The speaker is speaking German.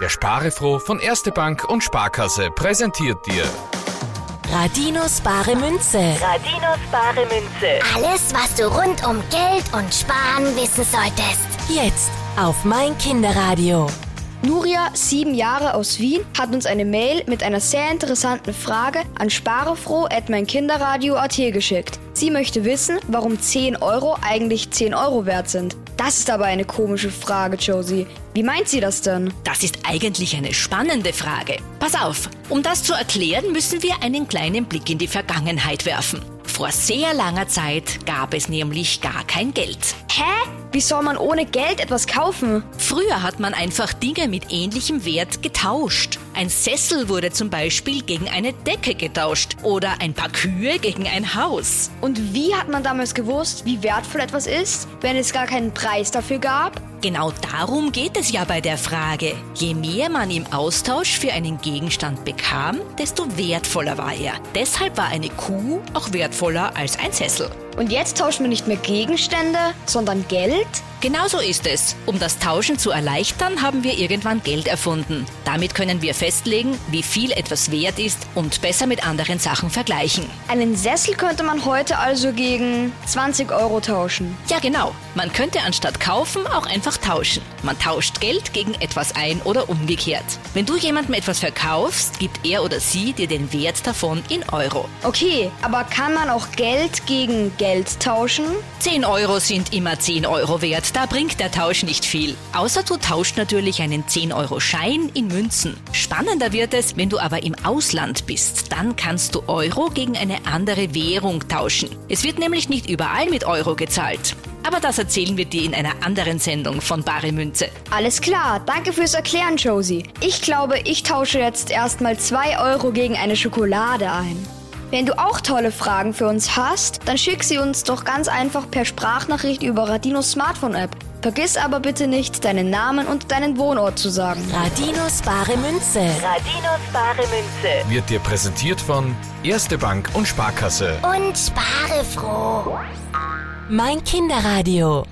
Der Sparefroh von Erste Bank und Sparkasse präsentiert dir Radinos bare Münze. Radinos bare Münze. Alles, was du rund um Geld und Sparen wissen solltest. Jetzt auf mein Kinderradio. Nuria, sieben Jahre aus Wien, hat uns eine Mail mit einer sehr interessanten Frage an sparefroh.meinkinderradio.at geschickt. Sie möchte wissen, warum 10 Euro eigentlich 10 Euro wert sind. Das ist aber eine komische Frage, Josie. Wie meint sie das denn? Das ist eigentlich eine spannende Frage. Pass auf, um das zu erklären, müssen wir einen kleinen Blick in die Vergangenheit werfen. Vor sehr langer Zeit gab es nämlich gar kein Geld. Hä? Wie soll man ohne Geld etwas kaufen? Früher hat man einfach Dinge mit ähnlichem Wert getauscht. Ein Sessel wurde zum Beispiel gegen eine Decke getauscht oder ein paar Kühe gegen ein Haus. Und wie hat man damals gewusst, wie wertvoll etwas ist, wenn es gar keinen Preis dafür gab? Genau darum geht es ja bei der Frage. Je mehr man im Austausch für einen Gegenstand bekam, desto wertvoller war er. Deshalb war eine Kuh auch wertvoller als ein Sessel. Und jetzt tauschen wir nicht mehr Gegenstände, sondern Geld? Genau so ist es. Um das Tauschen zu erleichtern, haben wir irgendwann Geld erfunden. Damit können wir festlegen, wie viel etwas wert ist und besser mit anderen Sachen vergleichen. Einen Sessel könnte man heute also gegen 20 Euro tauschen. Ja, genau. Man könnte anstatt kaufen auch einfach tauschen. Man tauscht Geld gegen etwas ein oder umgekehrt. Wenn du jemandem etwas verkaufst, gibt er oder sie dir den Wert davon in Euro. Okay, aber kann man auch Geld gegen Geld tauschen? 10 Euro sind immer 10 Euro wert, da bringt der Tausch nicht viel. Außer du tauscht natürlich einen 10-Euro-Schein in Münzen. Spannender wird es, wenn du aber im Ausland bist. Dann kannst du Euro gegen eine andere Währung tauschen. Es wird nämlich nicht überall mit Euro gezahlt. Aber das erzählen wir dir in einer anderen Sendung von Bare Münze. Alles klar, danke fürs Erklären, Josie. Ich glaube, ich tausche jetzt erstmal 2 Euro gegen eine Schokolade ein. Wenn du auch tolle Fragen für uns hast, dann schick sie uns doch ganz einfach per Sprachnachricht über Radinos Smartphone-App. Vergiss aber bitte nicht, deinen Namen und deinen Wohnort zu sagen. Radinos bare Münze. Radinos bare Münze. wird dir präsentiert von Erste Bank und Sparkasse. Und spare froh. Mein Kinderradio.